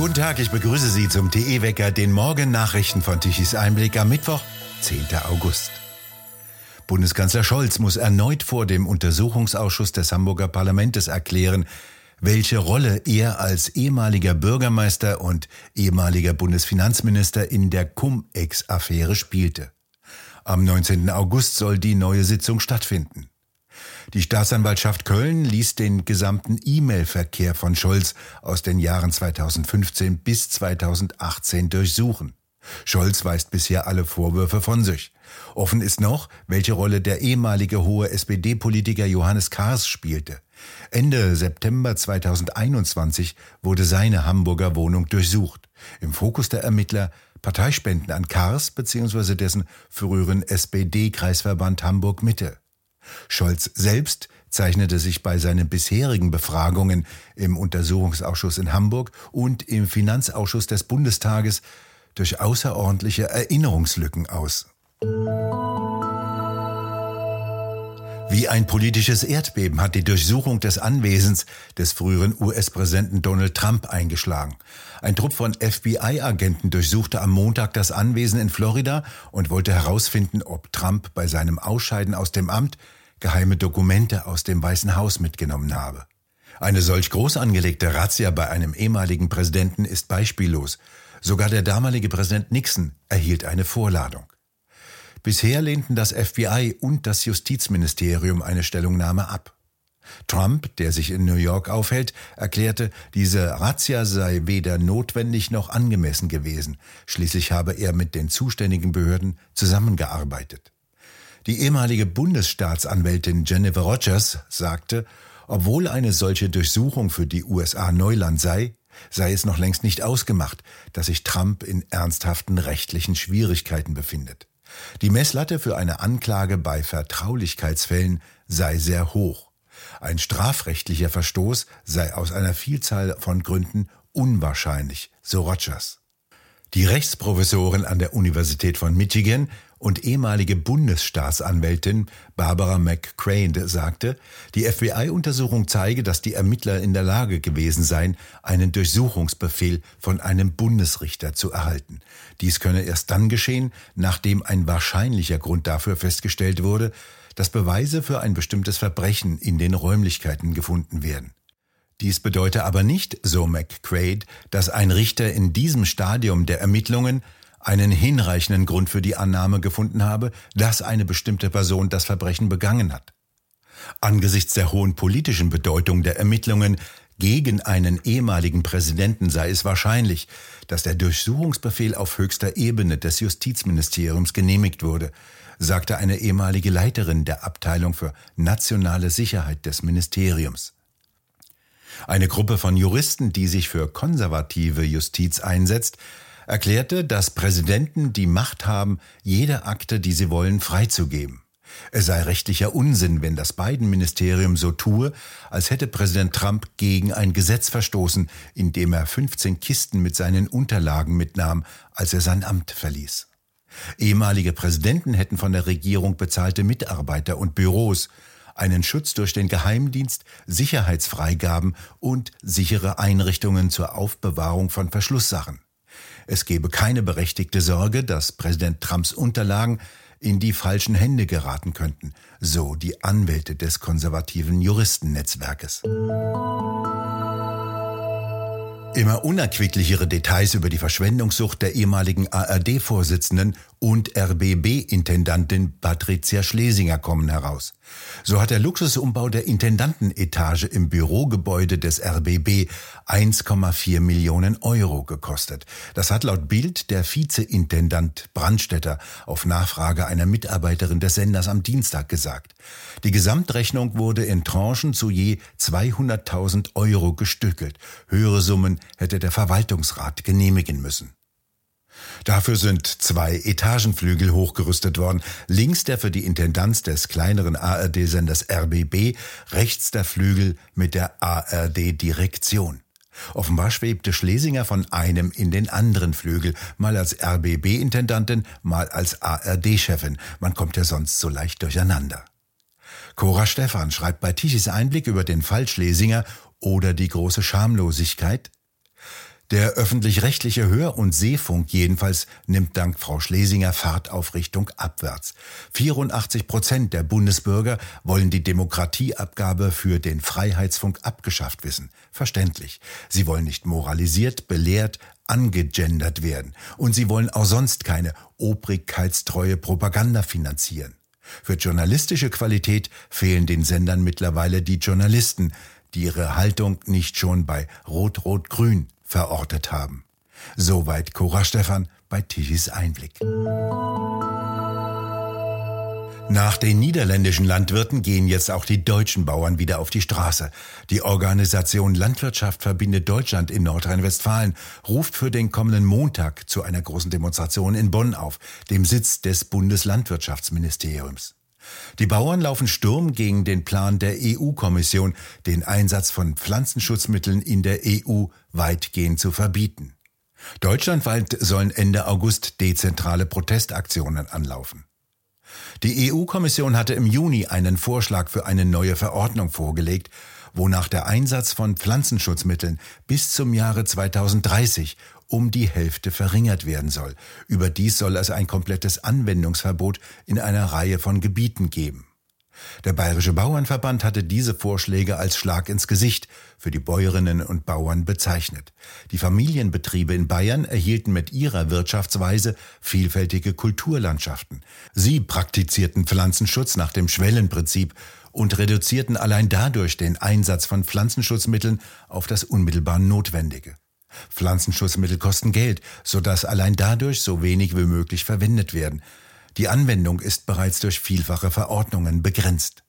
Guten Tag, ich begrüße Sie zum TE-Wecker, den Morgen-Nachrichten von Tichys Einblick am Mittwoch, 10. August. Bundeskanzler Scholz muss erneut vor dem Untersuchungsausschuss des Hamburger Parlaments erklären, welche Rolle er als ehemaliger Bürgermeister und ehemaliger Bundesfinanzminister in der Cum-Ex-Affäre spielte. Am 19. August soll die neue Sitzung stattfinden. Die Staatsanwaltschaft Köln ließ den gesamten E-Mail-Verkehr von Scholz aus den Jahren 2015 bis 2018 durchsuchen. Scholz weist bisher alle Vorwürfe von sich. Offen ist noch, welche Rolle der ehemalige hohe SPD-Politiker Johannes Kahrs spielte. Ende September 2021 wurde seine Hamburger Wohnung durchsucht. Im Fokus der Ermittler Parteispenden an Kahrs bzw. dessen früheren SPD-Kreisverband Hamburg Mitte. Scholz selbst zeichnete sich bei seinen bisherigen Befragungen im Untersuchungsausschuss in Hamburg und im Finanzausschuss des Bundestages durch außerordentliche Erinnerungslücken aus. Wie ein politisches Erdbeben hat die Durchsuchung des Anwesens des früheren US-Präsidenten Donald Trump eingeschlagen. Ein Trupp von FBI-Agenten durchsuchte am Montag das Anwesen in Florida und wollte herausfinden, ob Trump bei seinem Ausscheiden aus dem Amt geheime Dokumente aus dem Weißen Haus mitgenommen habe. Eine solch groß angelegte Razzia bei einem ehemaligen Präsidenten ist beispiellos. Sogar der damalige Präsident Nixon erhielt eine Vorladung. Bisher lehnten das FBI und das Justizministerium eine Stellungnahme ab. Trump, der sich in New York aufhält, erklärte, diese Razzia sei weder notwendig noch angemessen gewesen. Schließlich habe er mit den zuständigen Behörden zusammengearbeitet. Die ehemalige Bundesstaatsanwältin Jennifer Rogers sagte, obwohl eine solche Durchsuchung für die USA Neuland sei, sei es noch längst nicht ausgemacht, dass sich Trump in ernsthaften rechtlichen Schwierigkeiten befindet. Die Messlatte für eine Anklage bei Vertraulichkeitsfällen sei sehr hoch. Ein strafrechtlicher Verstoß sei aus einer Vielzahl von Gründen unwahrscheinlich, so Rogers. Die Rechtsprofessorin an der Universität von Michigan und ehemalige Bundesstaatsanwältin Barbara McCrane sagte, die FBI-Untersuchung zeige, dass die Ermittler in der Lage gewesen seien, einen Durchsuchungsbefehl von einem Bundesrichter zu erhalten. Dies könne erst dann geschehen, nachdem ein wahrscheinlicher Grund dafür festgestellt wurde, dass Beweise für ein bestimmtes Verbrechen in den Räumlichkeiten gefunden werden. Dies bedeute aber nicht, so McCrade, dass ein Richter in diesem Stadium der Ermittlungen einen hinreichenden Grund für die Annahme gefunden habe, dass eine bestimmte Person das Verbrechen begangen hat. Angesichts der hohen politischen Bedeutung der Ermittlungen gegen einen ehemaligen Präsidenten sei es wahrscheinlich, dass der Durchsuchungsbefehl auf höchster Ebene des Justizministeriums genehmigt wurde, sagte eine ehemalige Leiterin der Abteilung für nationale Sicherheit des Ministeriums. Eine Gruppe von Juristen, die sich für konservative Justiz einsetzt, erklärte, dass Präsidenten die Macht haben, jede Akte, die sie wollen, freizugeben. Es sei rechtlicher Unsinn, wenn das Biden-Ministerium so tue, als hätte Präsident Trump gegen ein Gesetz verstoßen, indem er 15 Kisten mit seinen Unterlagen mitnahm, als er sein Amt verließ. Ehemalige Präsidenten hätten von der Regierung bezahlte Mitarbeiter und Büros, einen Schutz durch den Geheimdienst, Sicherheitsfreigaben und sichere Einrichtungen zur Aufbewahrung von Verschlusssachen. Es gebe keine berechtigte Sorge, dass Präsident Trumps Unterlagen in die falschen Hände geraten könnten, so die Anwälte des konservativen Juristennetzwerkes. Immer unerquicklichere Details über die Verschwendungssucht der ehemaligen ARD-Vorsitzenden und RBB-Intendantin Patricia Schlesinger kommen heraus. So hat der Luxusumbau der Intendantenetage im Bürogebäude des RBB 1,4 Millionen Euro gekostet. Das hat laut Bild der Vizeintendant Brandstetter auf Nachfrage einer Mitarbeiterin des Senders am Dienstag gesagt. Die Gesamtrechnung wurde in Tranchen zu je 200.000 Euro gestückelt. Höhere Summen hätte der Verwaltungsrat genehmigen müssen. Dafür sind zwei Etagenflügel hochgerüstet worden. Links der für die Intendanz des kleineren ARD-Senders RBB, rechts der Flügel mit der ARD-Direktion. Offenbar schwebte Schlesinger von einem in den anderen Flügel, mal als RBB-Intendantin, mal als ARD-Chefin. Man kommt ja sonst so leicht durcheinander. Cora Stephan schreibt bei Tichys Einblick über den Fall Schlesinger oder die große Schamlosigkeit. Der öffentlich-rechtliche Hör- und Seefunk jedenfalls nimmt dank Frau Schlesinger Fahrt auf Richtung abwärts. 84 Prozent der Bundesbürger wollen die Demokratieabgabe für den Freiheitsfunk abgeschafft wissen. Verständlich. Sie wollen nicht moralisiert, belehrt, angegendert werden. Und sie wollen auch sonst keine obrigkeitstreue Propaganda finanzieren. Für journalistische Qualität fehlen den Sendern mittlerweile die Journalisten, die ihre Haltung nicht schon bei Rot-Rot-Grün verortet haben. Soweit Cora Stephan bei Tichys Einblick. Nach den niederländischen Landwirten gehen jetzt auch die deutschen Bauern wieder auf die Straße. Die Organisation Landwirtschaft verbindet Deutschland in Nordrhein-Westfalen ruft für den kommenden Montag zu einer großen Demonstration in Bonn auf, dem Sitz des Bundeslandwirtschaftsministeriums. Die Bauern laufen Sturm gegen den Plan der EU-Kommission, den Einsatz von Pflanzenschutzmitteln in der EU weitgehend zu verbieten. Deutschlandweit sollen Ende August dezentrale Protestaktionen anlaufen. Die EU-Kommission hatte im Juni einen Vorschlag für eine neue Verordnung vorgelegt, wonach der Einsatz von Pflanzenschutzmitteln bis zum Jahre 2030 um die Hälfte verringert werden soll. Überdies soll es ein komplettes Anwendungsverbot in einer Reihe von Gebieten geben. Der Bayerische Bauernverband hatte diese Vorschläge als Schlag ins Gesicht für die Bäuerinnen und Bauern bezeichnet. Die Familienbetriebe in Bayern erhielten mit ihrer Wirtschaftsweise vielfältige Kulturlandschaften. Sie praktizierten Pflanzenschutz nach dem Schwellenprinzip und reduzierten allein dadurch den Einsatz von Pflanzenschutzmitteln auf das unmittelbar Notwendige. Pflanzenschutzmittel kosten Geld, sodass allein dadurch so wenig wie möglich verwendet werden. Die Anwendung ist bereits durch vielfache Verordnungen begrenzt.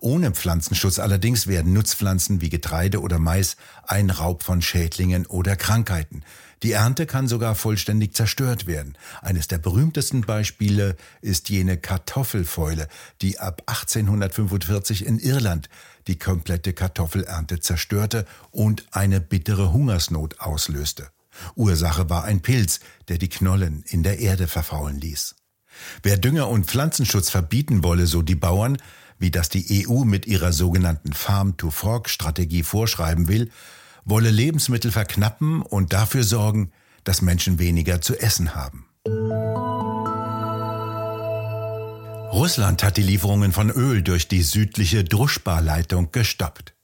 Ohne Pflanzenschutz allerdings werden Nutzpflanzen wie Getreide oder Mais ein Raub von Schädlingen oder Krankheiten. Die Ernte kann sogar vollständig zerstört werden. Eines der berühmtesten Beispiele ist jene Kartoffelfäule, die ab 1845 in Irland die komplette Kartoffelernte zerstörte und eine bittere Hungersnot auslöste. Ursache war ein Pilz, der die Knollen in der Erde verfaulen ließ. Wer Dünger und Pflanzenschutz verbieten wolle, so die Bauern, wie das die EU mit ihrer sogenannten Farm-to-Fork-Strategie vorschreiben will, wolle Lebensmittel verknappen und dafür sorgen, dass Menschen weniger zu essen haben. Russland hat die Lieferungen von Öl durch die südliche Druschba-Leitung gestoppt.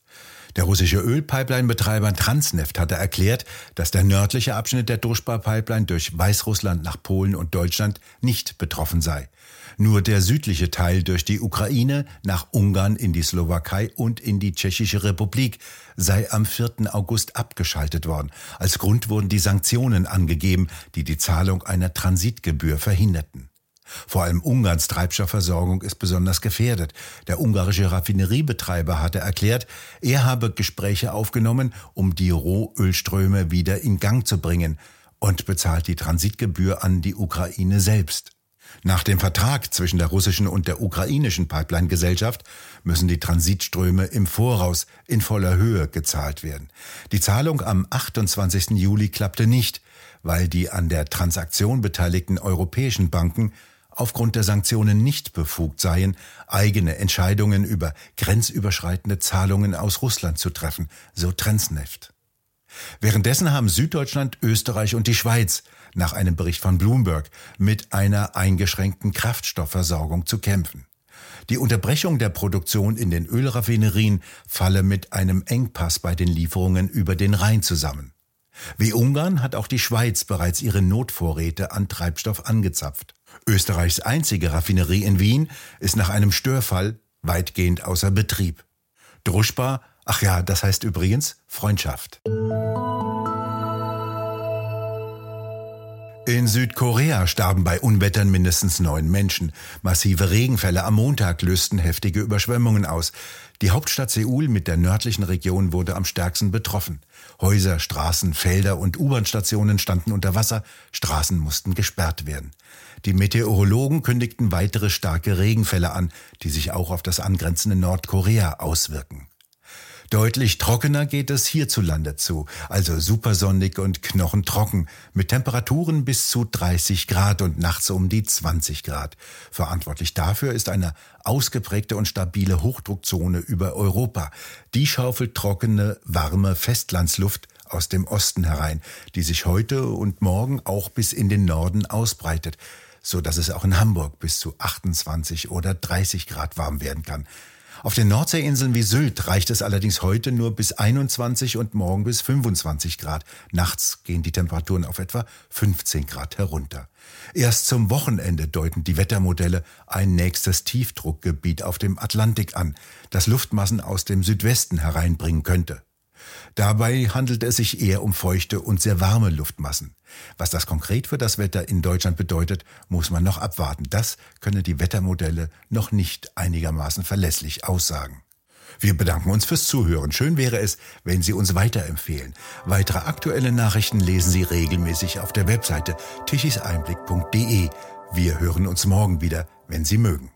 Der russische Ölpipeline-Betreiber Transneft hatte erklärt, dass der nördliche Abschnitt der Druschba-Pipeline durch Weißrussland nach Polen und Deutschland nicht betroffen sei. Nur der südliche Teil durch die Ukraine nach Ungarn in die Slowakei und in die Tschechische Republik sei am 4. August abgeschaltet worden. Als Grund wurden die Sanktionen angegeben, die die Zahlung einer Transitgebühr verhinderten. Vor allem Ungarns Treibstoffversorgung ist besonders gefährdet. Der ungarische Raffineriebetreiber hatte erklärt, er habe Gespräche aufgenommen, um die Rohölströme wieder in Gang zu bringen und bezahlt die Transitgebühr an die Ukraine selbst. Nach dem Vertrag zwischen der russischen und der ukrainischen Pipeline-Gesellschaft müssen die Transitströme im Voraus in voller Höhe gezahlt werden. Die Zahlung am 28. Juli klappte nicht, weil die an der Transaktion beteiligten europäischen Banken aufgrund der Sanktionen nicht befugt seien, eigene Entscheidungen über grenzüberschreitende Zahlungen aus Russland zu treffen, so Transneft. Währenddessen haben Süddeutschland, Österreich und die Schweiz nach einem Bericht von Bloomberg mit einer eingeschränkten Kraftstoffversorgung zu kämpfen. Die Unterbrechung der Produktion in den Ölraffinerien falle mit einem Engpass bei den Lieferungen über den Rhein zusammen. Wie Ungarn hat auch die Schweiz bereits ihre Notvorräte an Treibstoff angezapft. Österreichs einzige Raffinerie in Wien ist nach einem Störfall weitgehend außer Betrieb. Druschbar, ach ja, das heißt übrigens Freundschaft. In Südkorea starben bei Unwettern mindestens neun Menschen. Massive Regenfälle am Montag lösten heftige Überschwemmungen aus. Die Hauptstadt Seoul mit der nördlichen Region wurde am stärksten betroffen. Häuser, Straßen, Felder und U-Bahn-Stationen standen unter Wasser, Straßen mussten gesperrt werden. Die Meteorologen kündigten weitere starke Regenfälle an, die sich auch auf das angrenzende Nordkorea auswirken. Deutlich trockener geht es hierzulande zu, also supersonnig und knochentrocken, mit Temperaturen bis zu 30 Grad und nachts um die 20 Grad. Verantwortlich dafür ist eine ausgeprägte und stabile Hochdruckzone über Europa. Die schaufelt trockene, warme Festlandsluft aus dem Osten herein, die sich heute und morgen auch bis in den Norden ausbreitet, so dass es auch in Hamburg bis zu 28 oder 30 Grad warm werden kann. Auf den Nordseeinseln wie Sylt reicht es allerdings heute nur bis 21 und morgen bis 25 Grad. Nachts gehen die Temperaturen auf etwa 15 Grad herunter. Erst zum Wochenende deuten die Wettermodelle ein nächstes Tiefdruckgebiet auf dem Atlantik an, das Luftmassen aus dem Südwesten hereinbringen könnte. Dabei handelt es sich eher um feuchte und sehr warme Luftmassen. Was das konkret für das Wetter in Deutschland bedeutet, muss man noch abwarten. Das können die Wettermodelle noch nicht einigermaßen verlässlich aussagen. Wir bedanken uns fürs Zuhören. Schön wäre es, wenn Sie uns weiterempfehlen. Weitere aktuelle Nachrichten lesen Sie regelmäßig auf der Webseite tichiseinblick.de. Wir hören uns morgen wieder, wenn Sie mögen.